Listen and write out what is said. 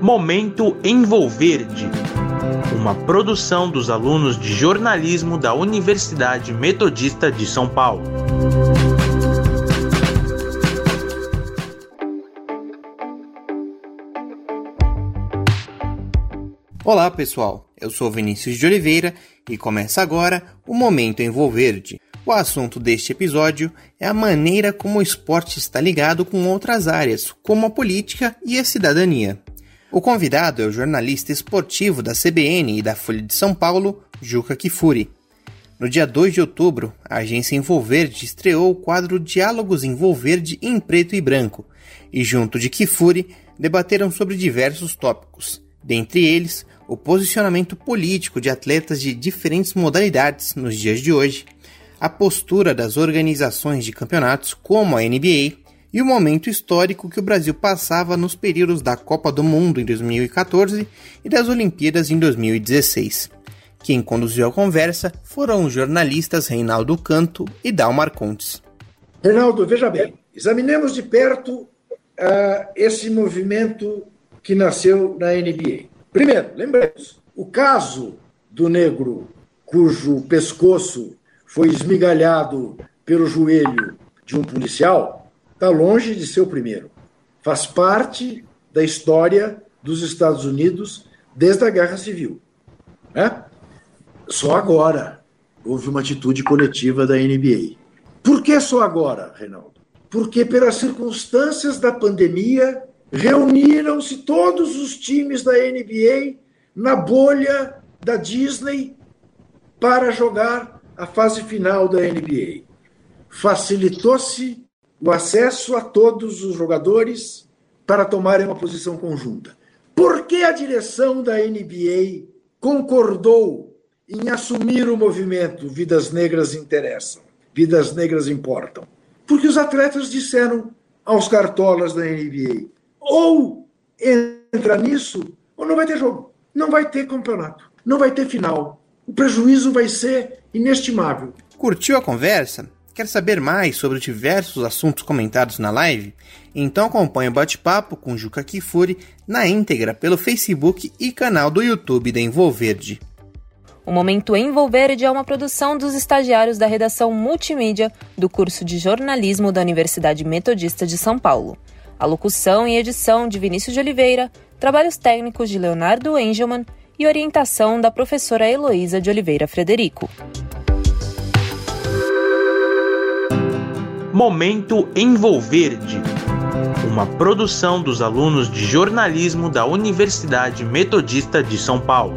Momento Envolverde, uma produção dos alunos de jornalismo da Universidade Metodista de São Paulo. Olá pessoal, eu sou Vinícius de Oliveira e começa agora o Momento Envolverde. O assunto deste episódio é a maneira como o esporte está ligado com outras áreas, como a política e a cidadania. O convidado é o jornalista esportivo da CBN e da Folha de São Paulo, Juca Kifuri. No dia 2 de outubro, a agência Envolverde estreou o quadro Diálogos Envolverde em Preto e Branco, e junto de Kifuri debateram sobre diversos tópicos, dentre eles o posicionamento político de atletas de diferentes modalidades nos dias de hoje, a postura das organizações de campeonatos como a NBA e o momento histórico que o Brasil passava nos períodos da Copa do Mundo em 2014 e das Olimpíadas em 2016. Quem conduziu a conversa foram os jornalistas Reinaldo Canto e Dalmar Contes. Reinaldo, veja bem, examinemos de perto uh, esse movimento que nasceu na NBA. Primeiro, lembremos, o caso do negro cujo pescoço foi esmigalhado pelo joelho de um policial está longe de ser o primeiro. Faz parte da história dos Estados Unidos desde a Guerra Civil. Né? Só agora houve uma atitude coletiva da NBA. Por que só agora, Reinaldo? Porque, pelas circunstâncias da pandemia, reuniram-se todos os times da NBA na bolha da Disney para jogar a fase final da NBA. Facilitou-se o acesso a todos os jogadores para tomarem uma posição conjunta. Por que a direção da NBA concordou em assumir o movimento Vidas Negras Interessam, Vidas Negras Importam? Porque os atletas disseram aos cartolas da NBA: ou entra nisso, ou não vai ter jogo, não vai ter campeonato, não vai ter final. O prejuízo vai ser inestimável. Curtiu a conversa? Quer saber mais sobre diversos assuntos comentados na live? Então acompanhe o bate-papo com Juca Kifuri na íntegra pelo Facebook e canal do YouTube da Envolverde. O Momento Envolverde é uma produção dos estagiários da redação multimídia do curso de jornalismo da Universidade Metodista de São Paulo. A locução e edição de Vinícius de Oliveira, trabalhos técnicos de Leonardo Engelman e orientação da professora Heloísa de Oliveira Frederico. Momento Envolverde, uma produção dos alunos de jornalismo da Universidade Metodista de São Paulo.